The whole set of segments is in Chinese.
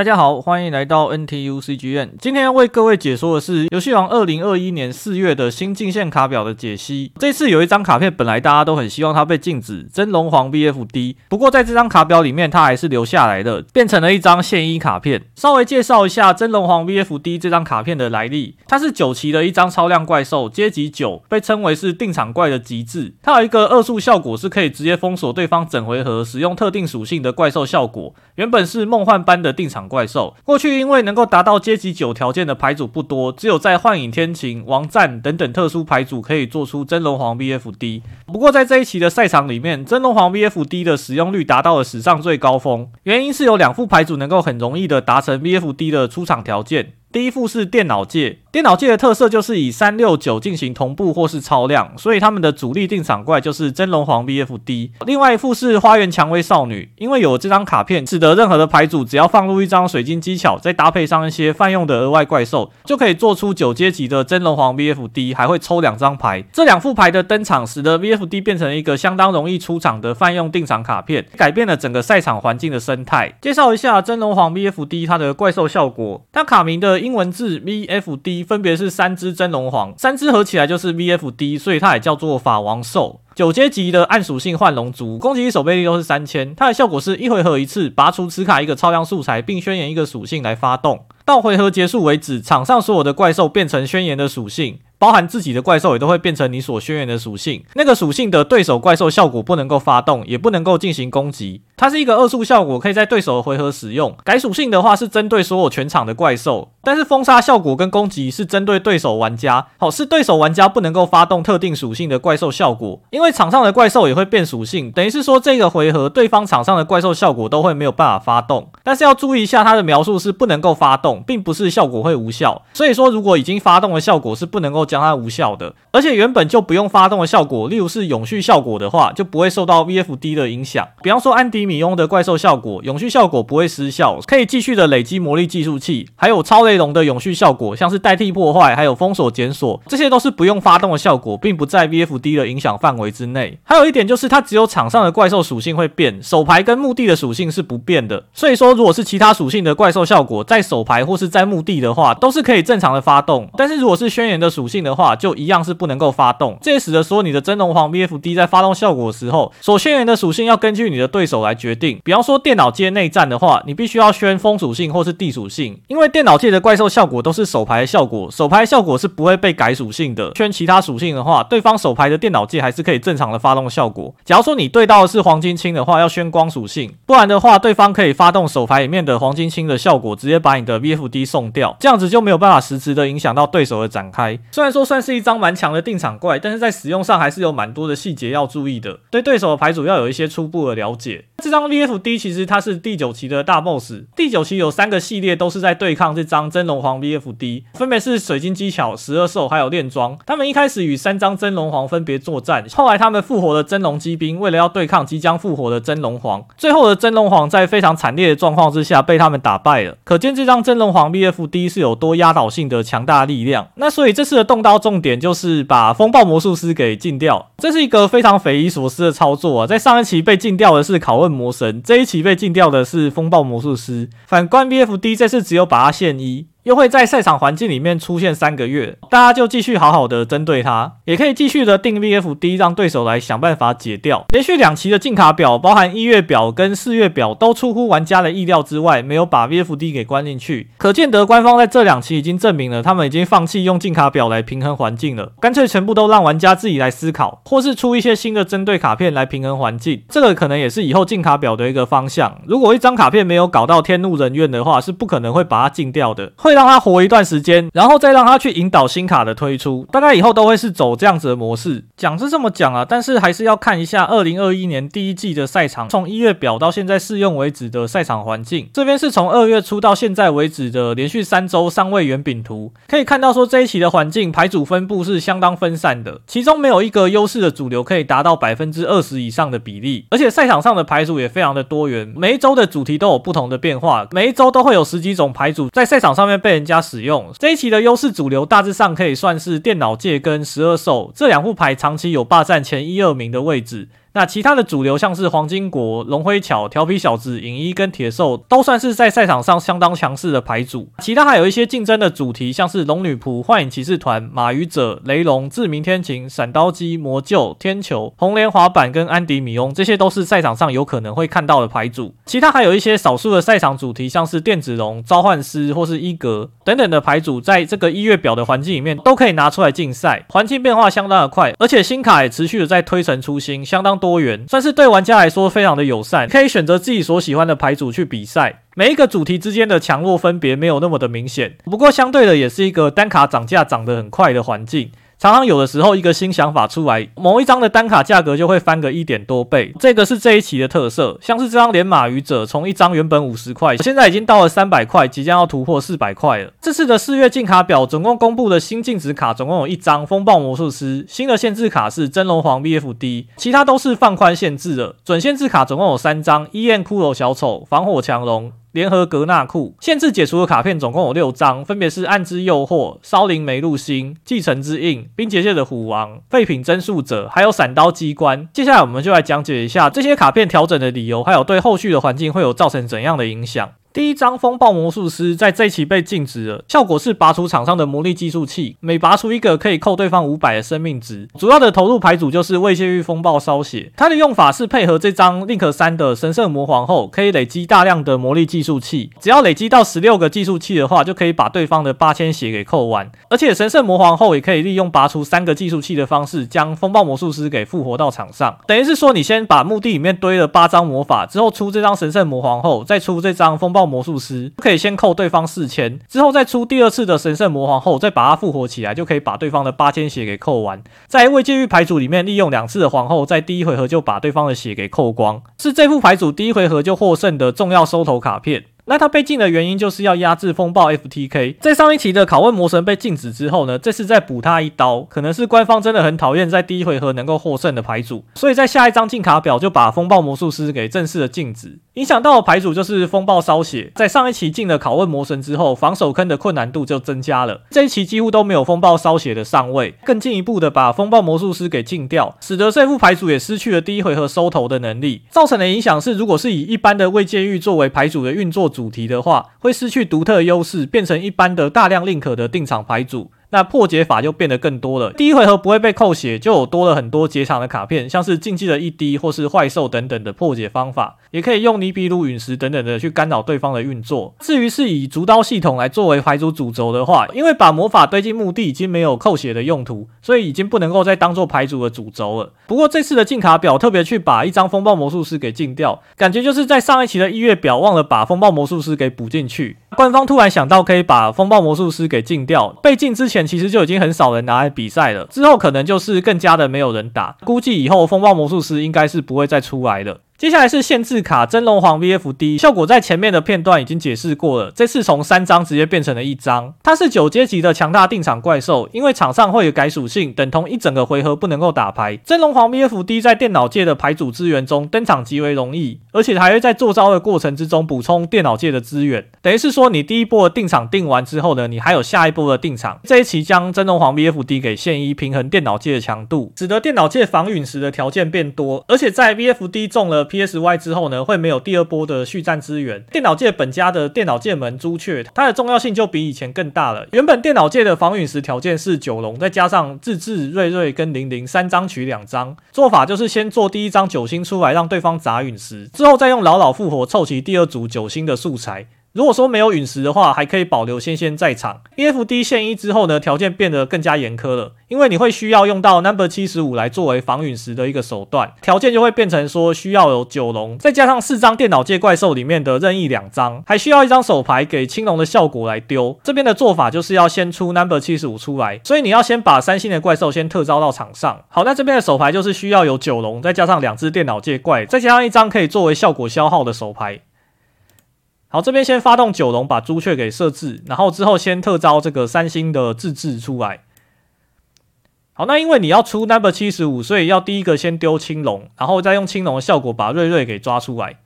大家好，欢迎来到 NTU CGM。今天要为各位解说的是游戏王二零二一年四月的新禁限卡表的解析。这次有一张卡片，本来大家都很希望它被禁止，真龙皇 VFD。不过在这张卡表里面，它还是留下来的，变成了一张现衣卡片。稍微介绍一下真龙皇 VFD 这张卡片的来历。它是九期的一张超量怪兽，阶级九，被称为是定场怪的极致。它有一个二速效果，是可以直接封锁对方整回合使用特定属性的怪兽效果。原本是梦幻般的定场。怪兽过去因为能够达到阶级九条件的牌组不多，只有在幻影天晴、王战等等特殊牌组可以做出真龙皇 VFD。不过在这一期的赛场里面，真龙皇 VFD 的使用率达到了史上最高峰，原因是有两副牌组能够很容易的达成 VFD 的出场条件。第一副是电脑界，电脑界的特色就是以三六九进行同步或是超量，所以他们的主力定场怪就是真龙皇 VFD。另外一副是花园蔷薇少女，因为有这张卡片，使得任何的牌组只要放入一张水晶技巧，再搭配上一些泛用的额外怪兽，就可以做出九阶级的真龙皇 VFD，还会抽两张牌。这两副牌的登场，使得 VFD 变成一个相当容易出场的泛用定场卡片，改变了整个赛场环境的生态。介绍一下真龙皇 VFD 它的怪兽效果，它卡名的。英文字 VFD 分别是三只真龙皇，三只合起来就是 VFD，所以它也叫做法王兽。九阶级的暗属性幻龙族，攻击力、守备力都是三千。它的效果是一回合一次，拔除此卡一个超量素材，并宣言一个属性来发动。到回合结束为止，场上所有的怪兽变成宣言的属性。包含自己的怪兽也都会变成你所宣言的属性，那个属性的对手怪兽效果不能够发动，也不能够进行攻击。它是一个二速效果，可以在对手的回合使用。改属性的话是针对所有全场的怪兽，但是封杀效果跟攻击是针对对手玩家。好，是对手玩家不能够发动特定属性的怪兽效果，因为场上的怪兽也会变属性，等于是说这个回合对方场上的怪兽效果都会没有办法发动。但是要注意一下，它的描述是不能够发动，并不是效果会无效。所以说，如果已经发动的效果是不能够。将它无效的，而且原本就不用发动的效果，例如是永续效果的话，就不会受到 VFD 的影响。比方说安迪米翁的怪兽效果，永续效果不会失效，可以继续的累积魔力计数器。还有超雷龙的永续效果，像是代替破坏，还有封锁检索，这些都是不用发动的效果，并不在 VFD 的影响范围之内。还有一点就是，它只有场上的怪兽属性会变，手牌跟墓地的属性是不变的。所以说，如果是其他属性的怪兽效果，在手牌或是在墓地的话，都是可以正常的发动。但是如果是宣言的属性，的话就一样是不能够发动，这也使得说你的真龙皇 VFD 在发动效果的时候，所宣言的属性要根据你的对手来决定。比方说电脑界内战的话，你必须要宣风属性或是地属性，因为电脑界的怪兽效果都是手牌的效果，手牌效果是不会被改属性的。圈其他属性的话，对方手牌的电脑界还是可以正常的发动效果。假如说你对到的是黄金青的话，要宣光属性，不然的话，对方可以发动手牌里面的黄金青的效果，直接把你的 VFD 送掉，这样子就没有办法实质的影响到对手的展开。虽然说算是一张蛮强的定场怪，但是在使用上还是有蛮多的细节要注意的，对对手的牌组要有一些初步的了解。这张 VFD 其实它是第九期的大 BOSS，第九期有三个系列都是在对抗这张真龙皇 VFD，分别是水晶技巧、十二兽还有炼装。他们一开始与三张真龙皇分别作战，后来他们复活了真龙机兵，为了要对抗即将复活的真龙皇，最后的真龙皇在非常惨烈的状况之下被他们打败了。可见这张真龙皇 VFD 是有多压倒性的强大力量。那所以这次的动刀重点就是把风暴魔术师给禁掉，这是一个非常匪夷所思的操作啊！在上一期被禁掉的是拷问魔神，这一期被禁掉的是风暴魔术师。反观 BFD 这次只有把他现一。又会在赛场环境里面出现三个月，大家就继续好好的针对它，也可以继续的定 VFD，让对手来想办法解掉。连续两期的禁卡表，包含一月表跟四月表，都出乎玩家的意料之外，没有把 VFD 给关进去。可见得官方在这两期已经证明了，他们已经放弃用禁卡表来平衡环境了，干脆全部都让玩家自己来思考，或是出一些新的针对卡片来平衡环境。这个可能也是以后禁卡表的一个方向。如果一张卡片没有搞到天怒人怨的话，是不可能会把它禁掉的。会让他活一段时间，然后再让他去引导新卡的推出，大概以后都会是走这样子的模式。讲是这么讲啊，但是还是要看一下二零二一年第一季的赛场，从一月表到现在试用为止的赛场环境。这边是从二月初到现在为止的连续三周上位圆饼图，可以看到说这一期的环境牌组分布是相当分散的，其中没有一个优势的主流可以达到百分之二十以上的比例，而且赛场上的牌组也非常的多元，每一周的主题都有不同的变化，每一周都会有十几种牌组在赛场上面被人家使用。这一期的优势主流大致上可以算是电脑界跟十二兽这两副牌长期有霸占前一二名的位置。那其他的主流像是黄金国、龙辉桥、调皮小子、影一跟铁兽，都算是在赛场上相当强势的牌组。其他还有一些竞争的主题，像是龙女仆、幻影骑士团、马鱼者、雷龙、志明天晴、闪刀机、魔鷲、天球、红莲滑板跟安迪米翁，这些都是赛场上有可能会看到的牌组。其他还有一些少数的赛场主题，像是电子龙、召唤师或是伊格等等的牌组，在这个一月表的环境里面都可以拿出来竞赛。环境变化相当的快，而且新卡也持续的在推陈出新，相当多元，算是对玩家来说非常的友善，可以选择自己所喜欢的牌组去比赛。每一个主题之间的强弱分别没有那么的明显，不过相对的也是一个单卡涨价涨得很快的环境。常常有的时候，一个新想法出来，某一张的单卡价格就会翻个一点多倍。这个是这一期的特色，像是这张连马语者，从一张原本五十块，现在已经到了三百块，即将要突破四百块了。这次的四月竞卡表总共公布的新禁止卡总共有一张风暴魔术师，新的限制卡是真龙皇 VFD，其他都是放宽限制的。准限制卡总共有三张，伊恩骷髅小丑、防火强龙。联合格纳库限制解除的卡片总共有六张，分别是暗之诱惑、烧灵梅露星、继承之印、冰结界的虎王、废品增速者，还有闪刀机关。接下来我们就来讲解一下这些卡片调整的理由，还有对后续的环境会有造成怎样的影响。第一张风暴魔术师在这一期被禁止了，效果是拔除场上的魔力计数器，每拔出一个可以扣对方五百的生命值。主要的投入牌组就是慰藉欲风暴烧血，它的用法是配合这张 Link 三的神圣魔皇后，可以累积大量的魔力计数器，只要累积到十六个计数器的话，就可以把对方的八千血给扣完。而且神圣魔皇后也可以利用拔出三个计数器的方式，将风暴魔术师给复活到场上。等于是说，你先把墓地里面堆了八张魔法，之后出这张神圣魔皇后，再出这张风暴。魔术师可以先扣对方四千，之后再出第二次的神圣魔皇后，再把它复活起来，就可以把对方的八千血给扣完。在未界域牌组里面，利用两次的皇后，在第一回合就把对方的血给扣光，是这副牌组第一回合就获胜的重要收头卡片。那他被禁的原因就是要压制风暴 FTK。在上一期的拷问魔神被禁止之后呢，这次再补他一刀，可能是官方真的很讨厌在第一回合能够获胜的牌组，所以在下一张禁卡表就把风暴魔术师给正式的禁止。影响到的牌组就是风暴烧血，在上一期禁了拷问魔神之后，防守坑的困难度就增加了。这一期几乎都没有风暴烧血的上位，更进一步的把风暴魔术师给禁掉，使得这副牌组也失去了第一回合收头的能力。造成的影响是，如果是以一般的未监狱作为牌组的运作组主题的话，会失去独特优势，变成一般的大量令可的定场牌组。那破解法就变得更多了。第一回合不会被扣血，就有多了很多解场的卡片，像是禁忌的一滴或是坏兽等等的破解方法，也可以用尼比鲁陨石等等的去干扰对方的运作。至于是以竹刀系统来作为牌组主轴的话，因为把魔法堆进墓地已经没有扣血的用途，所以已经不能够再当做牌组的主轴了。不过这次的禁卡表特别去把一张风暴魔术师给禁掉，感觉就是在上一期的一月表忘了把风暴魔术师给补进去。官方突然想到可以把风暴魔术师给禁掉，被禁之前其实就已经很少人拿来比赛了，之后可能就是更加的没有人打，估计以后风暴魔术师应该是不会再出来了。接下来是限制卡真龙皇 VFD，效果在前面的片段已经解释过了，这次从三张直接变成了一张。它是九阶级的强大定场怪兽，因为场上会有改属性，等同一整个回合不能够打牌。真龙皇 VFD 在电脑界的牌组资源中登场极为容易，而且还会在做招的过程之中补充电脑界的资源，等于是说你第一波的定场定完之后呢，你还有下一波的定场。这一期将真龙皇 VFD 给限一，平衡电脑界的强度，使得电脑界防陨石的条件变多，而且在 VFD 中了。PSY 之后呢，会没有第二波的续战资源。电脑界本家的电脑界门朱雀，它的重要性就比以前更大了。原本电脑界的防陨石条件是九龙，再加上自制瑞瑞跟零零三张取两张，做法就是先做第一张九星出来，让对方砸陨石，之后再用老老复活凑齐第二组九星的素材。如果说没有陨石的话，还可以保留仙仙在场。VFD 限一之后呢，条件变得更加严苛了，因为你会需要用到 Number 七十五来作为防陨石的一个手段，条件就会变成说需要有九龙，再加上四张电脑界怪兽里面的任意两张，还需要一张手牌给青龙的效果来丢。这边的做法就是要先出 Number 七十五出来，所以你要先把三星的怪兽先特招到场上。好，那这边的手牌就是需要有九龙，再加上两只电脑界怪，再加上一张可以作为效果消耗的手牌。好，这边先发动九龙，把朱雀给设置，然后之后先特招这个三星的自制出来。好，那因为你要出 number 七十五，所以要第一个先丢青龙，然后再用青龙的效果把瑞瑞给抓出来，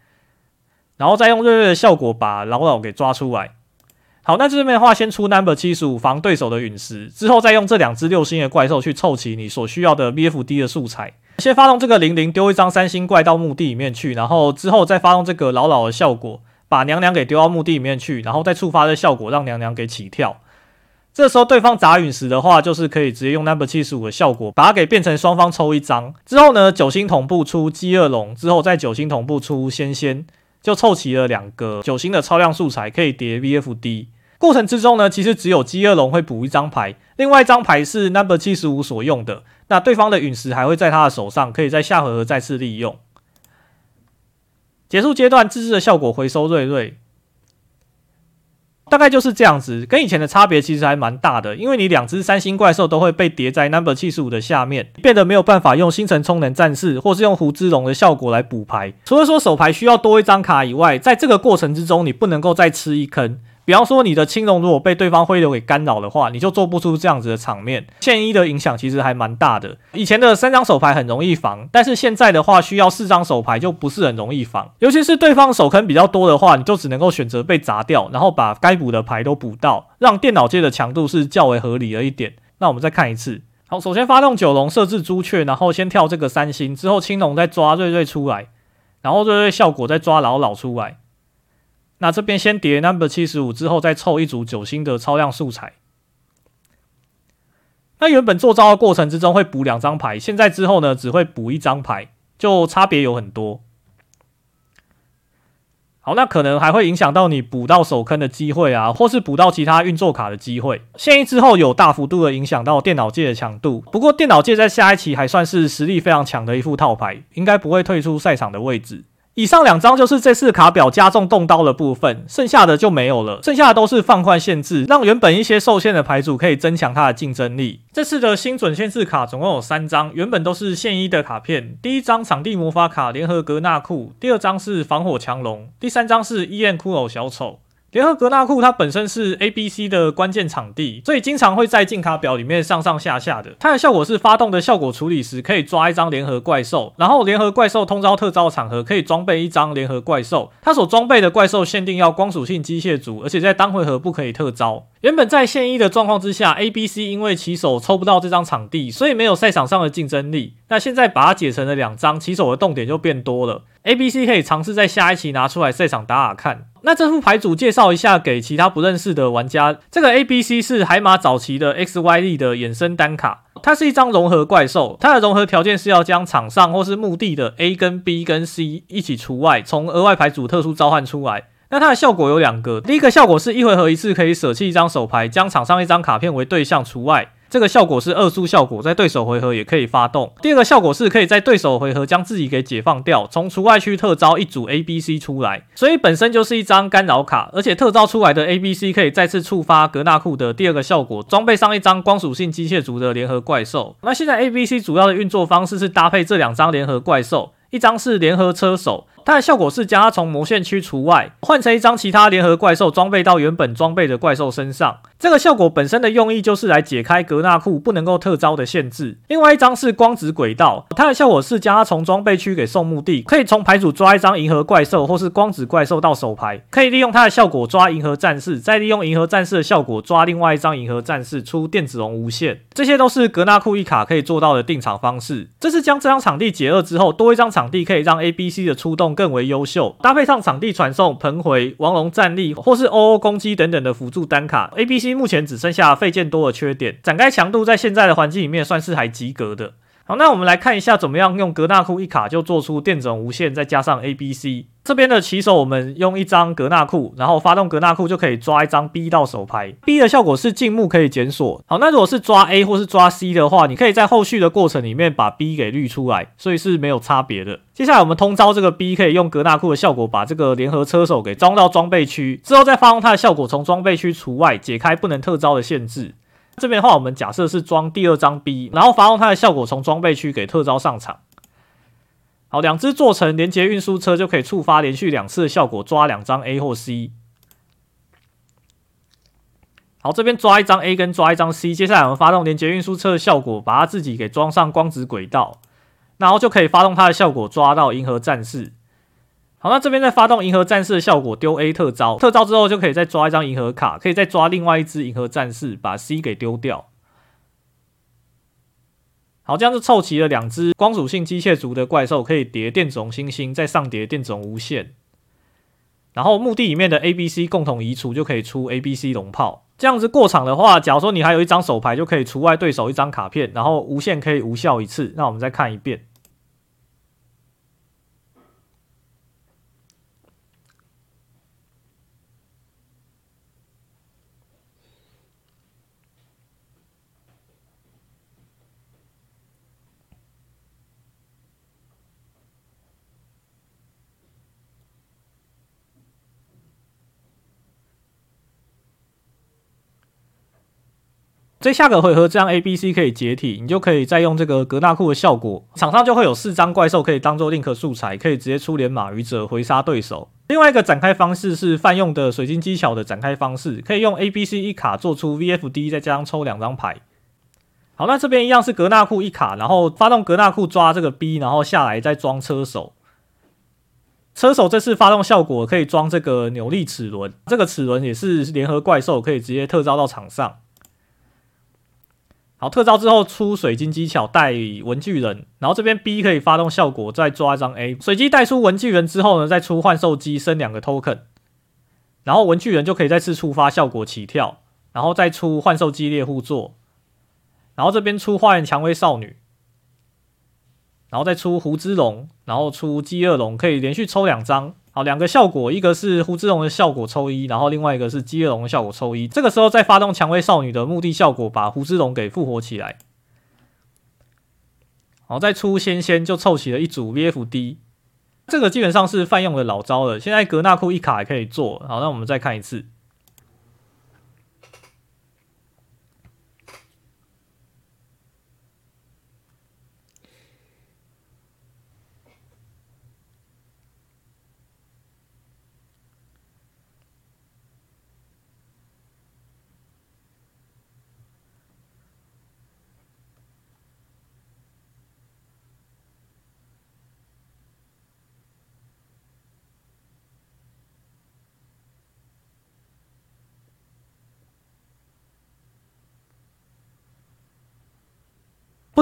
然后再用瑞瑞的效果把老老给抓出来。好，那这边的话先出 number 七十五防对手的陨石，之后再用这两只六星的怪兽去凑齐你所需要的 BFD 的素材。先发动这个零零，丢一张三星怪到墓地里面去，然后之后再发动这个老老的效果，把娘娘给丢到墓地里面去，然后再触发这效果，让娘娘给起跳。这时候对方砸陨石的话，就是可以直接用 Number 75的效果，把它给变成双方抽一张。之后呢，九星同步出饥饿龙，之后再九星同步出仙仙，就凑齐了两个九星的超量素材，可以叠 VFD。过程之中呢，其实只有饥饿龙会补一张牌，另外一张牌是 Number 75所用的。那对方的陨石还会在他的手上，可以在下回合再次利用。结束阶段，自制的效果回收瑞瑞，大概就是这样子。跟以前的差别其实还蛮大的，因为你两只三星怪兽都会被叠在 Number 七十五的下面，变得没有办法用星辰充能战士或是用胡之龙的效果来补牌。除了说手牌需要多一张卡以外，在这个过程之中，你不能够再吃一坑。比方说，你的青龙如果被对方灰流给干扰的话，你就做不出这样子的场面。现一的影响其实还蛮大的。以前的三张手牌很容易防，但是现在的话，需要四张手牌就不是很容易防。尤其是对方手坑比较多的话，你就只能够选择被砸掉，然后把该补的牌都补到，让电脑界的强度是较为合理了一点。那我们再看一次。好，首先发动九龙，设置朱雀，然后先跳这个三星，之后青龙再抓瑞瑞出来，然后瑞瑞效果再抓老老出来。那这边先叠 number 七十五，之后再凑一组九星的超量素材。那原本做招的过程之中会补两张牌，现在之后呢，只会补一张牌，就差别有很多。好，那可能还会影响到你补到手坑的机会啊，或是补到其他运作卡的机会。现役之后有大幅度的影响到电脑界的强度，不过电脑界在下一期还算是实力非常强的一副套牌，应该不会退出赛场的位置。以上两张就是这次卡表加重动刀的部分，剩下的就没有了。剩下的都是放宽限制，让原本一些受限的牌组可以增强它的竞争力。这次的新准限制卡总共有三张，原本都是现一的卡片。第一张场地魔法卡联合格纳库，第二张是防火强龙，第三张是医院骷髅小丑。联合格纳库它本身是 A B C 的关键场地，所以经常会在进卡表里面上上下下的。它的效果是发动的效果处理时可以抓一张联合怪兽，然后联合怪兽通招特招场合可以装备一张联合怪兽。它所装备的怪兽限定要光属性机械族，而且在当回合不可以特招。原本在现一的状况之下，A B C 因为棋手抽不到这张场地，所以没有赛场上的竞争力。那现在把它解成了两张，棋手的动点就变多了。A B C 可以尝试在下一期拿出来赛场打打看。那这副牌组介绍一下给其他不认识的玩家。这个 A B C 是海马早期的 X Y Z 的衍生单卡，它是一张融合怪兽。它的融合条件是要将场上或是墓地的 A 跟 B 跟 C 一起除外，从额外牌组特殊召唤出来。那它的效果有两个，第一个效果是一回合一次可以舍弃一张手牌，将场上一张卡片为对象除外。这个效果是二速效果，在对手回合也可以发动。第二个效果是可以在对手回合将自己给解放掉，从除外区特招一组 A、B、C 出来，所以本身就是一张干扰卡，而且特招出来的 A、B、C 可以再次触发格纳库的第二个效果，装备上一张光属性机械族的联合怪兽。那现在 A、B、C 主要的运作方式是搭配这两张联合怪兽，一张是联合车手。它的效果是将它从魔线区除外，换成一张其他联合怪兽装备到原本装备的怪兽身上。这个效果本身的用意就是来解开格纳库不能够特招的限制。另外一张是光子轨道，它的效果是将它从装备区给送墓地，可以从牌组抓一张银河怪兽或是光子怪兽到手牌，可以利用它的效果抓银河战士，再利用银河战士的效果抓另外一张银河战士出电子龙无限。这些都是格纳库一卡可以做到的定场方式。这是将这张场地解二之后，多一张场地可以让 A、B、C 的出动。更为优秀，搭配上场地传送、喷回、王龙战力或是 OO 攻击等等的辅助单卡，A、B、C 目前只剩下费剑多的缺点，展开强度在现在的环境里面算是还及格的。好，那我们来看一下怎么样用格纳库一卡就做出电整无限，再加上 A、B、C。这边的棋手，我们用一张格纳库，然后发动格纳库就可以抓一张 B 到手牌。B 的效果是进墓可以检索。好，那如果是抓 A 或是抓 C 的话，你可以在后续的过程里面把 B 给滤出来，所以是没有差别的。接下来我们通招这个 B，可以用格纳库的效果把这个联合车手给装到装备区，之后再发动它的效果从装备区除外，解开不能特招的限制。这边的话，我们假设是装第二张 B，然后发动它的效果从装备区给特招上场。好，两只做成连接运输车就可以触发连续两次的效果，抓两张 A 或 C。好，这边抓一张 A 跟抓一张 C，接下来我们发动连接运输车的效果，把它自己给装上光子轨道，然后就可以发动它的效果，抓到银河战士。好，那这边再发动银河战士的效果，丢 A 特招，特招之后就可以再抓一张银河卡，可以再抓另外一只银河战士，把 C 给丢掉。好，这样就凑齐了两只光属性机械族的怪兽，可以叠电子红猩猩，再上叠电子红无限。然后墓地里面的 A、B、C 共同移除，就可以出 A、B、C 龙炮。这样子过场的话，假如说你还有一张手牌，就可以除外对手一张卡片，然后无限可以无效一次。那我们再看一遍。所以下个回合这样 A、B、C 可以解体，你就可以再用这个格纳库的效果，场上就会有四张怪兽可以当做 link 素材，可以直接出连马鱼者回杀对手。另外一个展开方式是泛用的水晶技巧的展开方式，可以用 A、B、C 一卡做出 VFD，再加上抽两张牌。好，那这边一样是格纳库一卡，然后发动格纳库抓这个 B，然后下来再装车手。车手这次发动效果可以装这个扭力齿轮，这个齿轮也是联合怪兽，可以直接特招到场上。好，特招之后出水晶机巧带文具人，然后这边 B 可以发动效果，再抓一张 A。随机带出文具人之后呢，再出幻兽机升两个 token，然后文具人就可以再次触发效果起跳，然后再出幻兽机猎户座，然后这边出花园蔷薇少女，然后再出胡之龙，然后出饥饿龙，可以连续抽两张。好，两个效果，一个是胡之龙的效果抽一，然后另外一个是饥饿龙的效果抽一。这个时候再发动蔷薇少女的目的效果，把胡之龙给复活起来。好，再出仙仙就凑齐了一组 VFD。这个基本上是泛用的老招了，现在格纳库一卡也可以做。好，那我们再看一次。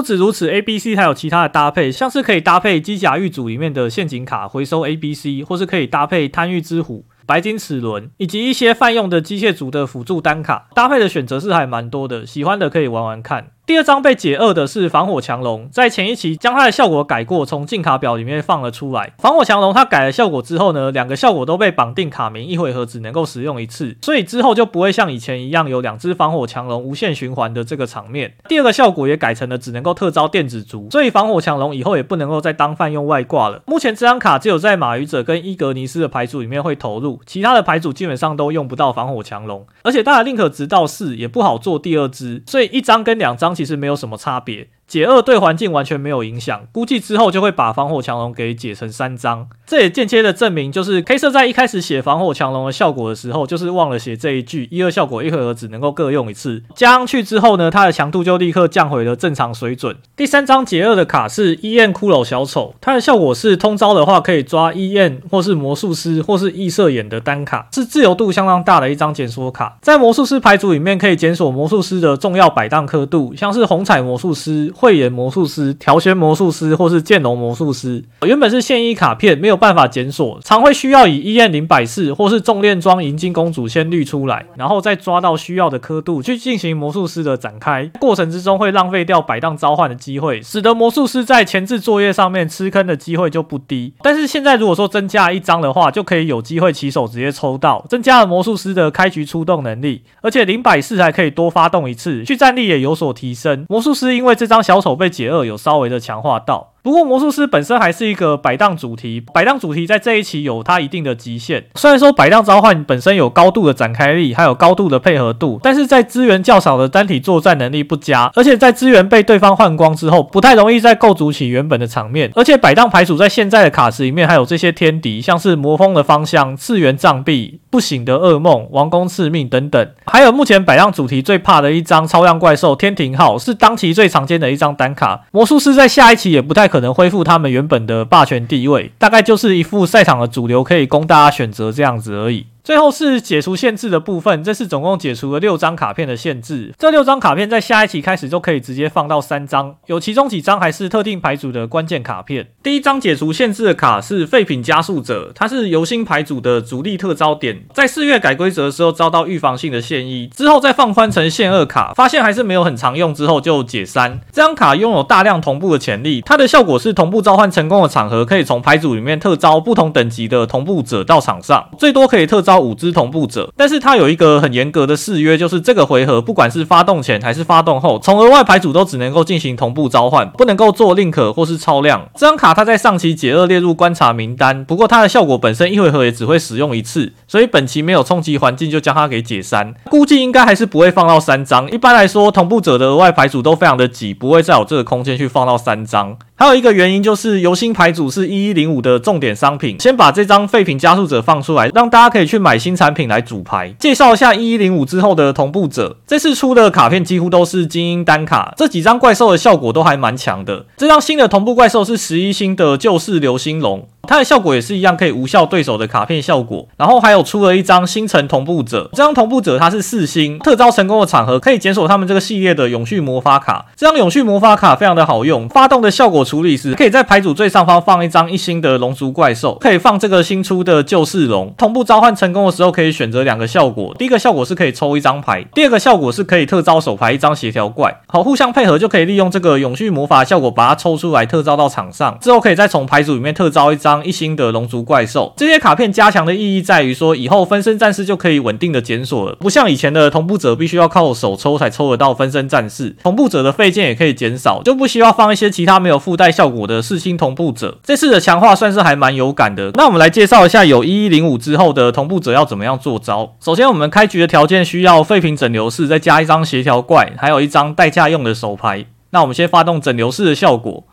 不止如此，A、B、C 还有其他的搭配，像是可以搭配机甲狱组里面的陷阱卡回收 A、B、C，或是可以搭配贪欲之虎、白金齿轮，以及一些泛用的机械组的辅助单卡，搭配的选择是还蛮多的，喜欢的可以玩玩看。第二张被解二的是防火强龙，在前一期将它的效果改过，从禁卡表里面放了出来。防火强龙它改了效果之后呢，两个效果都被绑定卡名，一回合只能够使用一次，所以之后就不会像以前一样有两只防火强龙无限循环的这个场面。第二个效果也改成了只能够特招电子族，所以防火强龙以后也不能够再当泛用外挂了。目前这张卡只有在马鱼者跟伊格尼斯的牌组里面会投入，其他的牌组基本上都用不到防火强龙，而且它的 link 值到四也不好做第二只，所以一张跟两张其实没有什么差。别。解二对环境完全没有影响，估计之后就会把防火强龙给解成三张。这也间接的证明，就是 K 社在一开始写防火强龙的效果的时候，就是忘了写这一句：一二效果一回合只能够各用一次。加上去之后呢，它的强度就立刻降回了正常水准。第三张解二的卡是 EN 骷髅小丑，它的效果是通招的话可以抓 EN 或是魔术师或是异色眼的单卡，是自由度相当大的一张检索卡。在魔术师牌组里面可以检索魔术师的重要摆荡刻度，像是红彩魔术师。慧眼魔术师、调弦魔术师或是剑龙魔术师，原本是现役卡片，没有办法检索，常会需要以 EN 零百四或是重炼装银金公主先滤出来，然后再抓到需要的刻度去进行魔术师的展开。过程之中会浪费掉摆荡召唤的机会，使得魔术师在前置作业上面吃坑的机会就不低。但是现在如果说增加一张的话，就可以有机会起手直接抽到，增加了魔术师的开局出动能力，而且零百四还可以多发动一次，去战力也有所提升。魔术师因为这张小。丑被解二，有稍微的强化到。不过魔术师本身还是一个摆荡主题，摆荡主题在这一期有它一定的极限。虽然说摆荡召唤本身有高度的展开力，还有高度的配合度，但是在资源较少的单体作战能力不佳，而且在资源被对方换光之后，不太容易再构筑起原本的场面。而且摆荡牌组在现在的卡池里面还有这些天敌，像是魔风的芳香、次元障壁、不醒的噩梦、王宫赐命等等，还有目前摆荡主题最怕的一张超量怪兽天庭号，是当期最常见的一张单卡。魔术师在下一期也不太可能恢复他们原本的霸权地位，大概就是一副赛场的主流，可以供大家选择这样子而已。最后是解除限制的部分，这次总共解除了六张卡片的限制。这六张卡片在下一期开始就可以直接放到三张，有其中几张还是特定牌组的关键卡片。第一张解除限制的卡是废品加速者，它是游星牌组的主力特招点，在四月改规则的时候遭到预防性的限一，之后再放宽成限二卡，发现还是没有很常用，之后就解三。这张卡拥有大量同步的潜力，它的效果是同步召唤成功的场合，可以从牌组里面特招不同等级的同步者到场上，最多可以特招。五只同步者，但是它有一个很严格的誓约，就是这个回合不管是发动前还是发动后，从额外牌组都只能够进行同步召唤，不能够做 link 或是超量。这张卡它在上期解二列入观察名单，不过它的效果本身一回合也只会使用一次，所以本期没有冲击环境就将它给解三，估计应该还是不会放到三张。一般来说，同步者的额外牌组都非常的挤，不会再有这个空间去放到三张。还有一个原因就是游星牌组是一一零五的重点商品，先把这张废品加速者放出来，让大家可以去买新产品来组牌。介绍一下一一零五之后的同步者，这次出的卡片几乎都是精英单卡，这几张怪兽的效果都还蛮强的。这张新的同步怪兽是十一星的救世流星龙。它的效果也是一样，可以无效对手的卡片效果。然后还有出了一张星辰同步者，这张同步者它是四星，特招成功的场合可以检索他们这个系列的永续魔法卡。这张永续魔法卡非常的好用，发动的效果处理时，可以在牌组最上方放一张一星的龙族怪兽，可以放这个新出的救世龙。同步召唤成功的时候，可以选择两个效果，第一个效果是可以抽一张牌，第二个效果是可以特招手牌一张协调怪。好，互相配合就可以利用这个永续魔法效果把它抽出来，特招到场上之后，可以再从牌组里面特招一张。一星的龙族怪兽，这些卡片加强的意义在于说，以后分身战士就可以稳定的检索了，不像以前的同步者必须要靠手抽才抽得到分身战士，同步者的费件也可以减少，就不需要放一些其他没有附带效果的四星同步者。这次的强化算是还蛮有感的。那我们来介绍一下有一一零五之后的同步者要怎么样做招。首先，我们开局的条件需要废品整流式，再加一张协调怪，还有一张代驾用的手牌。那我们先发动整流式的效果。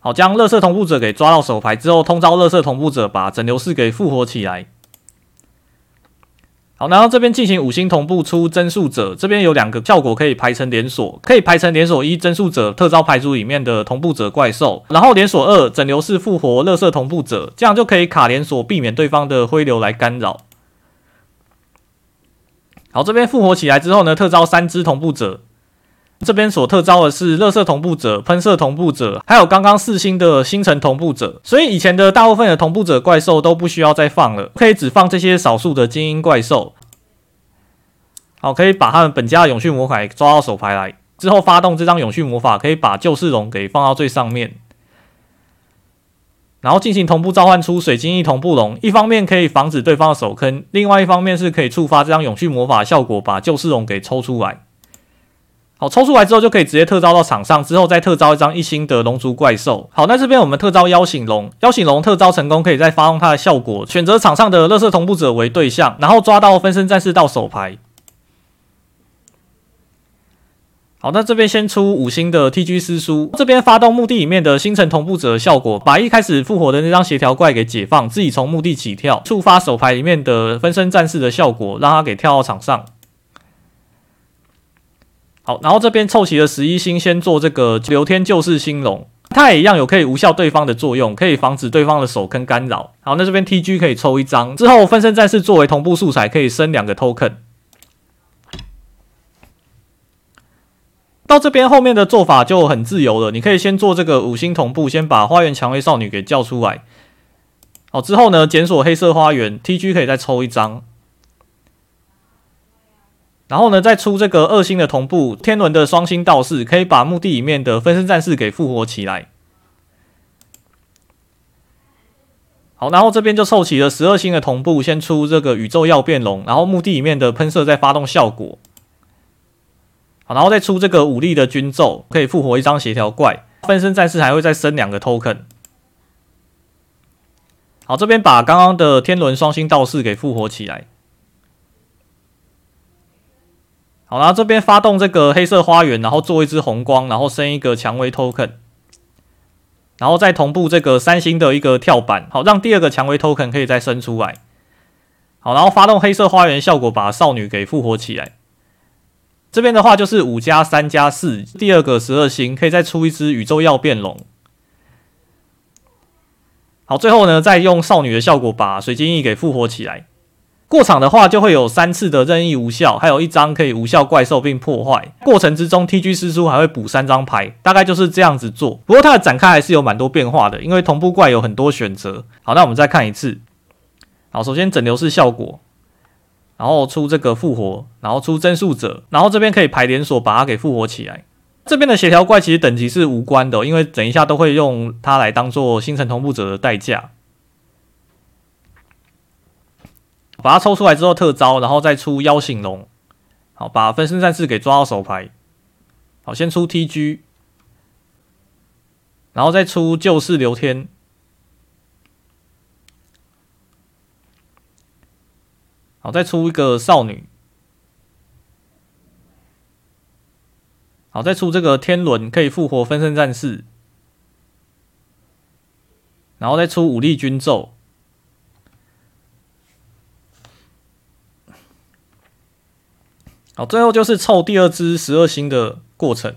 好，将乐色同步者给抓到手牌之后，通招乐色同步者把整流式给复活起来。好，然后这边进行五星同步出增速者，这边有两个效果可以排成连锁，可以排成连锁一增速者特招牌组里面的同步者怪兽，然后连锁二整流式复活乐色同步者，这样就可以卡连锁，避免对方的灰流来干扰。好，这边复活起来之后呢，特招三只同步者。这边所特招的是乐色同步者、喷射同步者，还有刚刚四星的星辰同步者，所以以前的大部分的同步者怪兽都不需要再放了，可以只放这些少数的精英怪兽。好，可以把他们本家的永续魔法抓到手牌来，之后发动这张永续魔法，可以把救世龙给放到最上面，然后进行同步召唤出水晶翼同步龙，一方面可以防止对方的手坑，另外一方面是可以触发这张永续魔法效果，把救世龙给抽出来。好，抽出来之后就可以直接特招到场上，之后再特招一张一星的龙族怪兽。好，那这边我们特招妖醒龙，妖醒龙特招成功，可以再发动它的效果，选择场上的乐色同步者为对象，然后抓到分身战士到手牌。好，那这边先出五星的 TG 师叔，这边发动墓地里面的星辰同步者的效果，把一开始复活的那张协调怪给解放，自己从墓地起跳，触发手牌里面的分身战士的效果，让他给跳到场上。好，然后这边凑齐了十一星，先做这个流天救世星龙，它也一样有可以无效对方的作用，可以防止对方的手坑干扰。好，那这边 TG 可以抽一张，之后分身战士作为同步素材，可以升两个 token。到这边后面的做法就很自由了，你可以先做这个五星同步，先把花园蔷薇少女给叫出来。好，之后呢，检索黑色花园，TG 可以再抽一张。然后呢，再出这个二星的同步天轮的双星道士，可以把墓地里面的分身战士给复活起来。好，然后这边就凑齐了十二星的同步，先出这个宇宙曜变龙，然后墓地里面的喷射再发动效果。好，然后再出这个武力的军咒，可以复活一张协调怪，分身战士还会再升两个 token。好，这边把刚刚的天轮双星道士给复活起来。好，然后这边发动这个黑色花园，然后做一只红光，然后升一个蔷薇 token，然后再同步这个三星的一个跳板，好，让第二个蔷薇 token 可以再生出来。好，然后发动黑色花园效果，把少女给复活起来。这边的话就是五加三加四，第二个十二星可以再出一只宇宙曜变龙。好，最后呢，再用少女的效果把水晶翼给复活起来。过场的话就会有三次的任意无效，还有一张可以无效怪兽并破坏。过程之中，TG 师叔还会补三张牌，大概就是这样子做。不过它的展开还是有蛮多变化的，因为同步怪有很多选择。好，那我们再看一次。好，首先整流式效果，然后出这个复活，然后出增速者，然后这边可以排连锁把它给复活起来。这边的协调怪其实等级是无关的，因为等一下都会用它来当做星辰同步者的代价。把它抽出来之后特招，然后再出妖醒龙。好，把分身战士给抓到手牌。好，先出 TG，然后再出救世流天。好，再出一个少女。好，再出这个天轮，可以复活分身战士。然后再出武力军咒。最后就是凑第二只十二星的过程。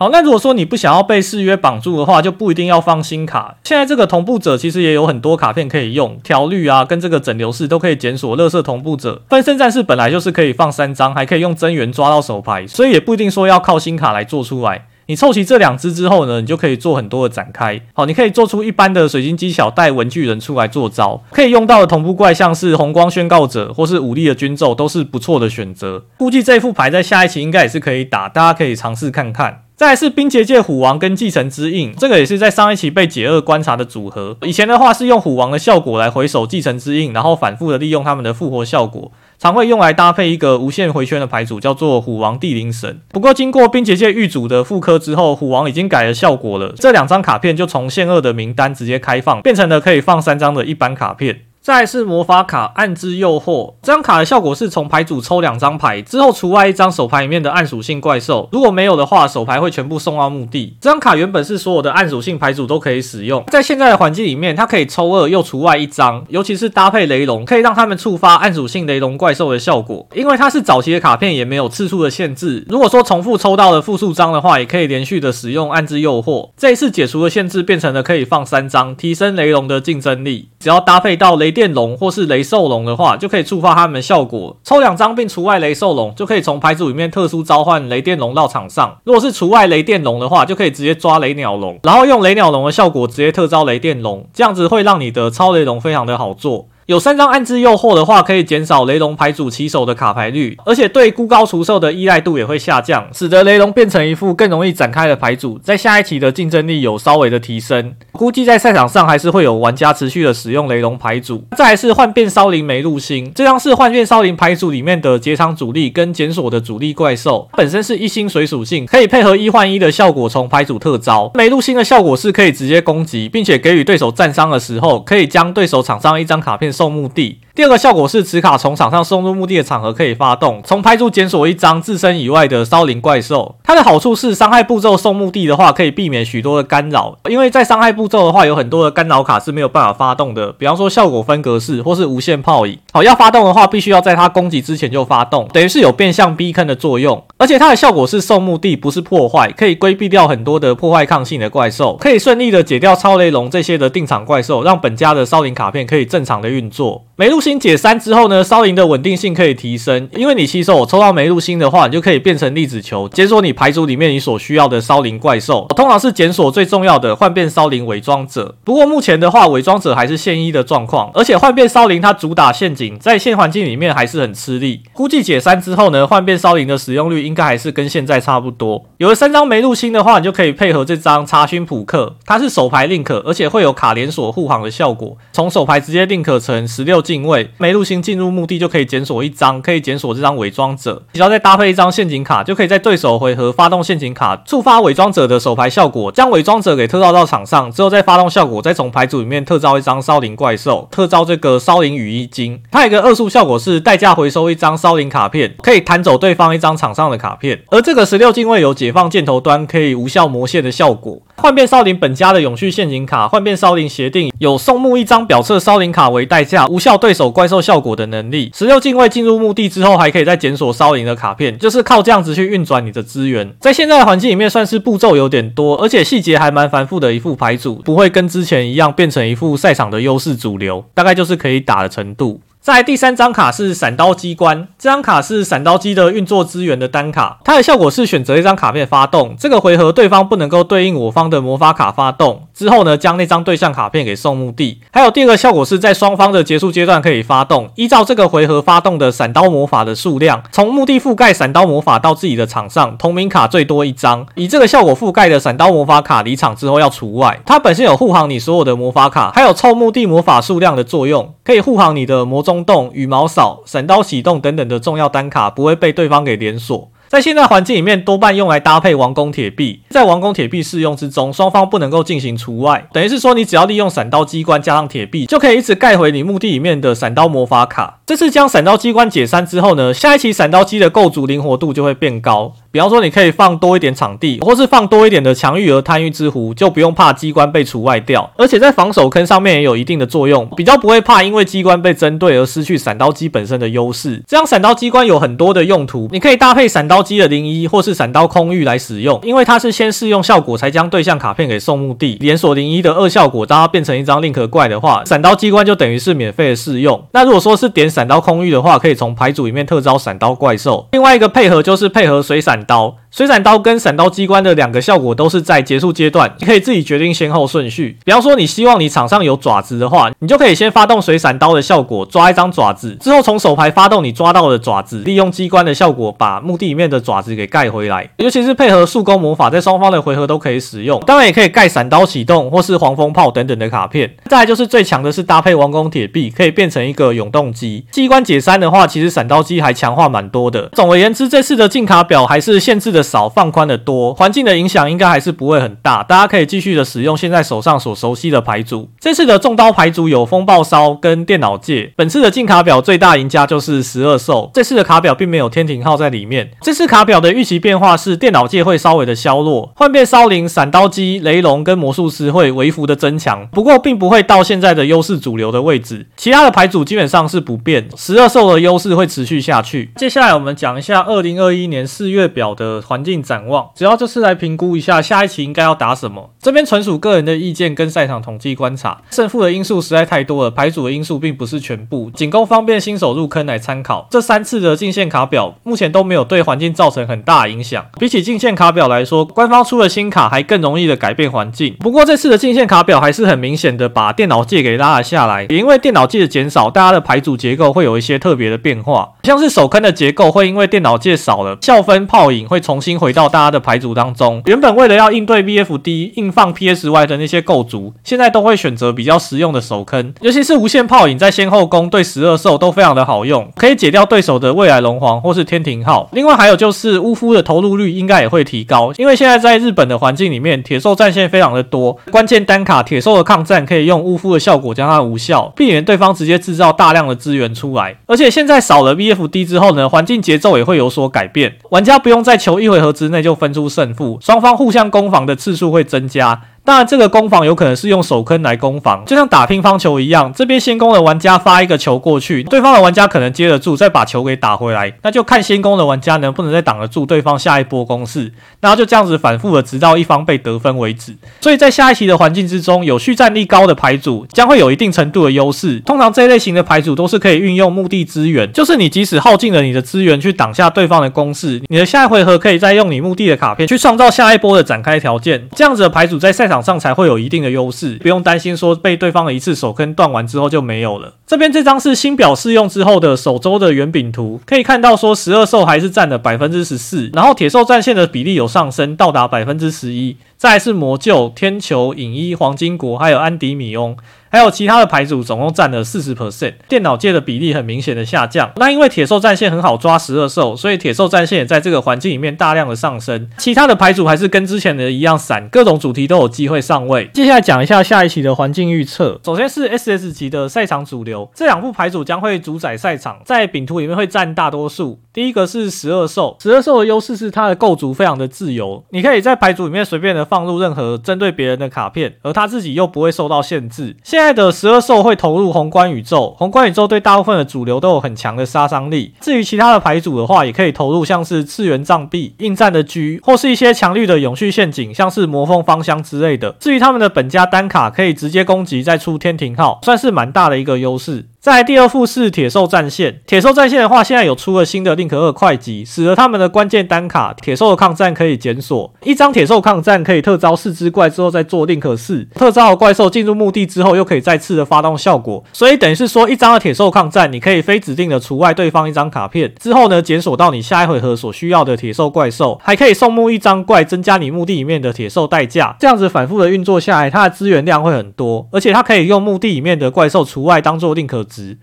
好，那如果说你不想要被誓约绑住的话，就不一定要放新卡。现在这个同步者其实也有很多卡片可以用，条绿啊，跟这个整流式都可以检索乐色同步者。分身战士本来就是可以放三张，还可以用增援抓到手牌，所以也不一定说要靠新卡来做出来。你凑齐这两只之后呢，你就可以做很多的展开。好，你可以做出一般的水晶机巧带文具人出来做招，可以用到的同步怪像是红光宣告者或是武力的军咒都是不错的选择。估计这副牌在下一期应该也是可以打，大家可以尝试看看。再来是冰结界虎王跟继承之印，这个也是在上一期被解二观察的组合。以前的话是用虎王的效果来回手继承之印，然后反复的利用他们的复活效果，常会用来搭配一个无限回圈的牌组，叫做虎王地灵神。不过经过冰结界狱主的复刻之后，虎王已经改了效果了，这两张卡片就从限二的名单直接开放，变成了可以放三张的一般卡片。再是魔法卡暗之诱惑，这张卡的效果是从牌组抽两张牌之后除外一张手牌里面的暗属性怪兽，如果没有的话，手牌会全部送到墓地。这张卡原本是所有的暗属性牌组都可以使用，在现在的环境里面，它可以抽二又除外一张，尤其是搭配雷龙，可以让他们触发暗属性雷龙怪兽的效果。因为它是早期的卡片，也没有次数的限制。如果说重复抽到了复数张的话，也可以连续的使用暗之诱惑。这一次解除的限制变成了可以放三张，提升雷龙的竞争力。只要搭配到雷电龙或是雷兽龙的话，就可以触发他们的效果。抽两张并除外雷兽龙，就可以从牌组里面特殊召唤雷电龙到场上。如果是除外雷电龙的话，就可以直接抓雷鸟龙，然后用雷鸟龙的效果直接特招雷电龙，这样子会让你的超雷龙非常的好做。有三张暗之诱惑的话，可以减少雷龙牌组起手的卡牌率，而且对孤高除兽的依赖度也会下降，使得雷龙变成一副更容易展开的牌组，在下一期的竞争力有稍微的提升。估计在赛场上还是会有玩家持续的使用雷龙牌组。再来是幻变烧灵梅露星，这张是幻变烧灵牌组里面的结场主力跟检索的主力怪兽，它本身是一星水属性，可以配合一换一的效果从牌组特招。梅露星的效果是可以直接攻击，并且给予对手战伤的时候，可以将对手场上一张卡片送墓地。第二个效果是此卡从场上送入墓地的场合可以发动，从牌组检索一张自身以外的烧灵怪兽。它的好处是伤害步骤送墓地的话，可以避免许多的干扰，因为在伤害步骤的话，有很多的干扰卡是没有办法发动的，比方说效果分隔式或是无限炮影。好，要发动的话，必须要在它攻击之前就发动，等于是有变相逼坑的作用。而且它的效果是送墓地，不是破坏，可以规避掉很多的破坏抗性的怪兽，可以顺利的解掉超雷龙这些的定场怪兽，让本家的烧灵卡片可以正常的运作。梅露星解三之后呢，烧灵的稳定性可以提升，因为你起手抽到梅露星的话，你就可以变成粒子球，解锁你牌组里面你所需要的烧灵怪兽，通常是检索最重要的幻变烧灵伪装者。不过目前的话，伪装者还是现一的状况，而且幻变烧灵它主打陷阱，在现环境里面还是很吃力。估计解三之后呢，幻变烧灵的使用率应该还是跟现在差不多。有了三张梅露星的话，你就可以配合这张查询普克，它是手牌 link，而且会有卡连锁护航的效果，从手牌直接 link 成十六。进位梅露星进入墓地就可以检索一张，可以检索这张伪装者。只要再搭配一张陷阱卡，就可以在对手回合发动陷阱卡，触发伪装者的手牌效果，将伪装者给特召到场上之后，再发动效果，再从牌组里面特召一张烧灵怪兽，特召这个烧灵羽衣精。它有个二速效果是代价回收一张烧灵卡片，可以弹走对方一张场上的卡片。而这个十六进位有解放箭头端可以无效魔线的效果。幻变少林本家的永续陷阱卡，幻变少林协定有送墓一张表侧少林卡为代价，无效对手怪兽效果的能力。十六进位进入墓地之后，还可以再检索少林的卡片，就是靠这样子去运转你的资源。在现在的环境里面，算是步骤有点多，而且细节还蛮繁复的一副牌组，不会跟之前一样变成一副赛场的优势主流，大概就是可以打的程度。在第三张卡是闪刀机关，这张卡是闪刀机的运作资源的单卡，它的效果是选择一张卡片发动，这个回合对方不能够对应我方的魔法卡发动，之后呢将那张对象卡片给送墓地。还有第二个效果是在双方的结束阶段可以发动，依照这个回合发动的闪刀魔法的数量，从墓地覆盖闪刀魔法到自己的场上，同名卡最多一张，以这个效果覆盖的闪刀魔法卡离场之后要除外。它本身有护航你所有的魔法卡，还有凑墓地魔法数量的作用，可以护航你的魔中洞、羽毛扫、闪刀启动等等的重要单卡，不会被对方给连锁。在现在环境里面，多半用来搭配王宫铁壁。在王宫铁壁适用之中，双方不能够进行除外，等于是说，你只要利用闪刀机关加上铁壁，就可以一直盖回你墓地里面的闪刀魔法卡。这次将闪刀机关解散之后呢，下一期闪刀机的构筑灵活度就会变高。比方说，你可以放多一点场地，或是放多一点的强御儿贪欲之壶，就不用怕机关被除外掉。而且在防守坑上面也有一定的作用，比较不会怕因为机关被针对而失去闪刀机本身的优势。这样闪刀机关有很多的用途，你可以搭配闪刀。机的零一或是闪刀空域来使用，因为它是先试用效果才将对象卡片给送墓地，连锁零一的二效果，当它变成一张 link 怪的话，闪刀机关就等于是免费的试用。那如果说是点闪刀空域的话，可以从牌组里面特招闪刀怪兽。另外一个配合就是配合水闪刀。水闪刀跟闪刀机关的两个效果都是在结束阶段，你可以自己决定先后顺序。比方说，你希望你场上有爪子的话，你就可以先发动水闪刀的效果，抓一张爪子，之后从手牌发动你抓到的爪子，利用机关的效果把墓地里面的爪子给盖回来。尤其是配合速攻魔法，在双方的回合都可以使用。当然，也可以盖闪刀启动或是黄蜂炮等等的卡片。再就是最强的是搭配王宫铁壁，可以变成一个永动机。机关解三的话，其实闪刀机还强化蛮多的。总而言之，这次的进卡表还是限制的少，放宽的多，环境的影响应该还是不会很大，大家可以继续的使用现在手上所熟悉的牌组。这次的重刀牌组有风暴烧跟电脑界，本次的进卡表最大赢家就是十二兽。这次的卡表并没有天庭号在里面。这次卡表的预期变化是电脑界会稍微的削弱，幻变烧灵、闪刀机、雷龙跟魔术师会微幅的增强，不过并不会到现在的优势主流的位置。其他的牌组基本上是不变，十二兽的优势会持续下去。接下来我们讲一下二零二一年四月表的环境展望，主要就是来评估一下下一期应该要打什么。这边纯属个人的意见跟赛场统计观察，胜负的因素实在太多了，牌组的因素并不是全部，仅供方便新手入坑来参考。这三次的进线卡表目前都没有对环境造成很大影响。比起进线卡表来说，官方出的新卡还更容易的改变环境。不过这次的进线卡表还是很明显的把电脑界给拉了下来，也因为电脑界的减少，大家的牌组结构会有一些特别的变化，像是手坑的结构会因为电脑界少了，校分炮影会重新回到大家的。牌组当中，原本为了要应对 VFD 硬放 PSY 的那些构筑，现在都会选择比较实用的手坑，尤其是无限炮影在先后攻对十二兽都非常的好用，可以解掉对手的未来龙皇或是天庭号。另外还有就是巫夫的投入率应该也会提高，因为现在在日本的环境里面，铁兽战线非常的多，关键单卡铁兽的抗战可以用巫夫的效果将它无效，避免对方直接制造大量的资源出来。而且现在少了 VFD 之后呢，环境节奏也会有所改变，玩家不用再求一回合之内就分。出胜负，双方互相攻防的次数会增加。当然，这个攻防有可能是用手坑来攻防，就像打乒乓球一样，这边先攻的玩家发一个球过去，对方的玩家可能接得住，再把球给打回来，那就看先攻的玩家能不能再挡得住对方下一波攻势，然后就这样子反复的，直到一方被得分为止。所以在下一期的环境之中，有续战力高的牌组将会有一定程度的优势。通常这一类型的牌组都是可以运用墓地资源，就是你即使耗尽了你的资源去挡下对方的攻势，你的下一回合可以再用你墓地的卡片去创造下一波的展开条件。这样子的牌组在赛场。上才会有一定的优势，不用担心说被对方的一次手坑断完之后就没有了。这边这张是新表试用之后的首周的圆饼图，可以看到说十二兽还是占了百分之十四，然后铁兽战线的比例有上升到达百分之十一。再是魔鹫、天球、影衣、黄金国，还有安迪米翁。还有其他的牌组总共占了四十 percent，电脑界的比例很明显的下降。那因为铁兽战线很好抓十二兽，所以铁兽战线也在这个环境里面大量的上升。其他的牌组还是跟之前的一样散，各种主题都有机会上位。接下来讲一下下一期的环境预测。首先是 SS 级的赛场主流，这两副牌组将会主宰赛场，在饼图里面会占大多数。第一个是十二兽，十二兽的优势是它的构筑非常的自由，你可以在牌组里面随便的放入任何针对别人的卡片，而他自己又不会受到限制。现在的十二兽会投入宏观宇宙，宏观宇宙对大部分的主流都有很强的杀伤力。至于其他的牌组的话，也可以投入像是次元障壁、应战的狙，或是一些强力的永续陷阱，像是魔凤芳香之类的。至于他们的本家单卡，可以直接攻击再出天庭号，算是蛮大的一个优势。再来第二副是铁兽战线，铁兽战线的话，现在有出了新的 Link 二快击，使得他们的关键单卡铁兽的抗战可以检索。一张铁兽抗战可以特招四只怪之后再做 Link 四，特招的怪兽进入墓地之后又可以再次的发动效果，所以等于是说一张的铁兽抗战，你可以非指定的除外对方一张卡片之后呢，检索到你下一回合所需要的铁兽怪兽，还可以送墓一张怪，增加你墓地里面的铁兽代价。这样子反复的运作下来，它的资源量会很多，而且它可以用墓地里面的怪兽除外当做 Link。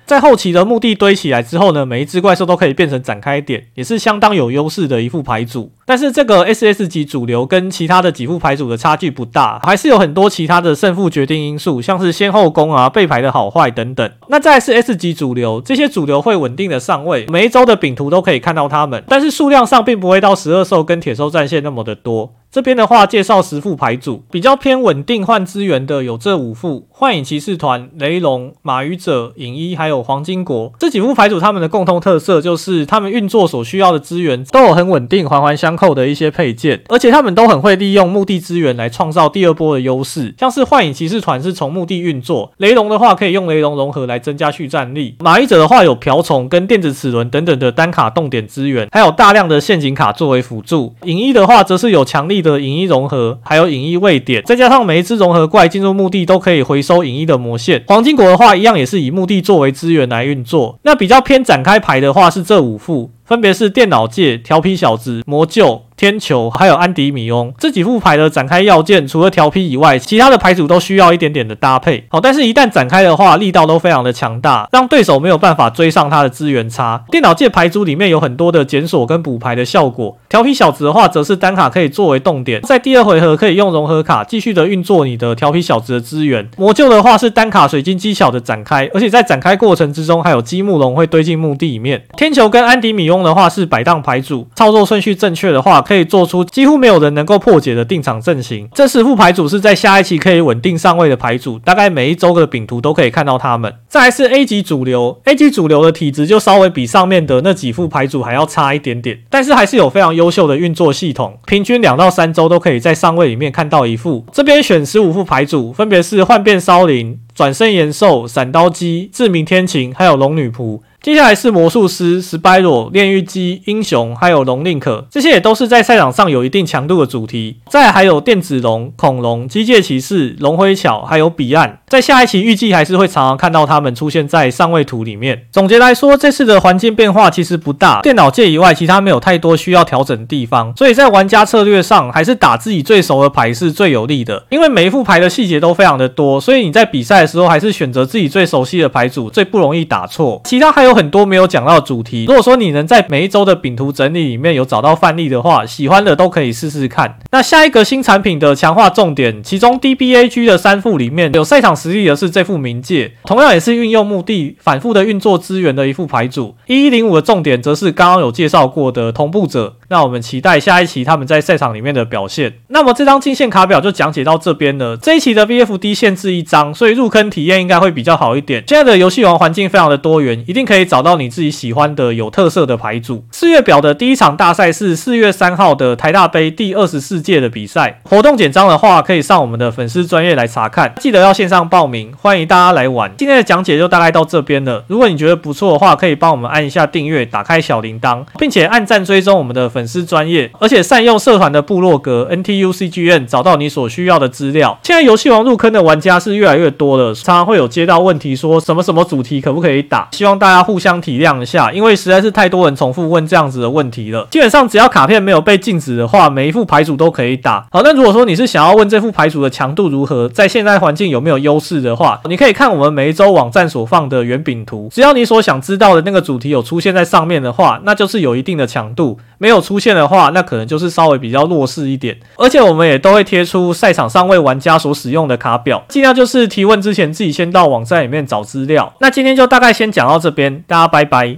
在后期的墓地堆起来之后呢，每一只怪兽都可以变成展开点，也是相当有优势的一副牌组。但是这个 SS 级主流跟其他的几副牌组的差距不大，还是有很多其他的胜负决定因素，像是先后攻啊、背牌的好坏等等。那再是 S 级主流，这些主流会稳定的上位，每一周的饼图都可以看到他们，但是数量上并不会到十二兽跟铁兽战线那么的多。这边的话，介绍十副牌组，比较偏稳定换资源的有这五副：幻影骑士团、雷龙、马鱼者、影一，还有黄金国。这几副牌组他们的共同特色就是，他们运作所需要的资源都有很稳定、环环相扣的一些配件，而且他们都很会利用墓地资源来创造第二波的优势。像是幻影骑士团是从墓地运作，雷龙的话可以用雷龙融合来增加续战力，马语者的话有瓢虫跟电子齿轮等等的单卡动点资源，还有大量的陷阱卡作为辅助。影一的话则是有强力的影一融合，还有影一位点，再加上每一只融合怪进入墓地都可以回收影一的魔线。黄金国的话，一样也是以墓地作为资源来运作。那比较偏展开牌的话，是这五副，分别是电脑界、调皮小子、魔鹫。天球还有安迪米翁这几副牌的展开要件，除了调皮以外，其他的牌组都需要一点点的搭配。好，但是一旦展开的话，力道都非常的强大，让对手没有办法追上他的资源差。电脑界牌组里面有很多的检索跟补牌的效果。调皮小子的话，则是单卡可以作为动点，在第二回合可以用融合卡继续的运作你的调皮小子的资源。魔鷲的话是单卡水晶技巧的展开，而且在展开过程之中还有积木龙会堆进墓地里面。天球跟安迪米翁的话是摆荡牌组，操作顺序正确的话，可以做出几乎没有人能够破解的定场阵型。这十副牌组是在下一期可以稳定上位的牌组，大概每一周的饼图都可以看到他们。再来是 A 级主流，A 级主流的体质就稍微比上面的那几副牌组还要差一点点，但是还是有非常优秀的运作系统，平均两到三周都可以在上位里面看到一副。这边选十五副牌组，分别是幻变骚灵、转生延寿、闪刀姬、志明天晴，还有龙女仆。接下来是魔术师、史白罗、炼狱机、英雄，还有龙令可，这些也都是在赛场上有一定强度的主题。再还有电子龙、恐龙、机械骑士、龙灰巧，还有彼岸。在下一期预计还是会常常看到他们出现在上位图里面。总结来说，这次的环境变化其实不大，电脑界以外，其他没有太多需要调整的地方。所以在玩家策略上，还是打自己最熟的牌是最有利的。因为每一副牌的细节都非常的多，所以你在比赛的时候，还是选择自己最熟悉的牌组，最不容易打错。其他还有。很多没有讲到的主题，如果说你能在每一周的饼图整理里面有找到范例的话，喜欢的都可以试试看。那下一个新产品的强化重点，其中 DBAG 的三副里面有赛场实力的是这副冥界，同样也是运用墓地反复的运作资源的一副牌组。一一零五的重点则是刚刚有介绍过的同步者。那我们期待下一期他们在赛场里面的表现。那么这张进线卡表就讲解到这边了。这一期的 VFD 限制一张，所以入坑体验应该会比较好一点。现在的游戏王环境非常的多元，一定可以找到你自己喜欢的有特色的牌组。四月表的第一场大赛是四月三号的台大杯第二十四届的比赛。活动简章的话，可以上我们的粉丝专业来查看。记得要线上报名，欢迎大家来玩。今天的讲解就大概到这边了。如果你觉得不错的话，可以帮我们按一下订阅，打开小铃铛，并且按赞追踪我们的。粉丝专业，而且善用社团的部落格 NTUCGM 找到你所需要的资料。现在游戏王入坑的玩家是越来越多了，常常会有接到问题说什么什么主题可不可以打？希望大家互互相体谅一下，因为实在是太多人重复问这样子的问题了。基本上只要卡片没有被禁止的话，每一副牌组都可以打。好，那如果说你是想要问这副牌组的强度如何，在现在环境有没有优势的话，你可以看我们每一周网站所放的圆饼图。只要你所想知道的那个主题有出现在上面的话，那就是有一定的强度；没有出现的话，那可能就是稍微比较弱势一点。而且我们也都会贴出赛场上位玩家所使用的卡表，尽量就是提问之前自己先到网站里面找资料。那今天就大概先讲到这边，大家拜拜。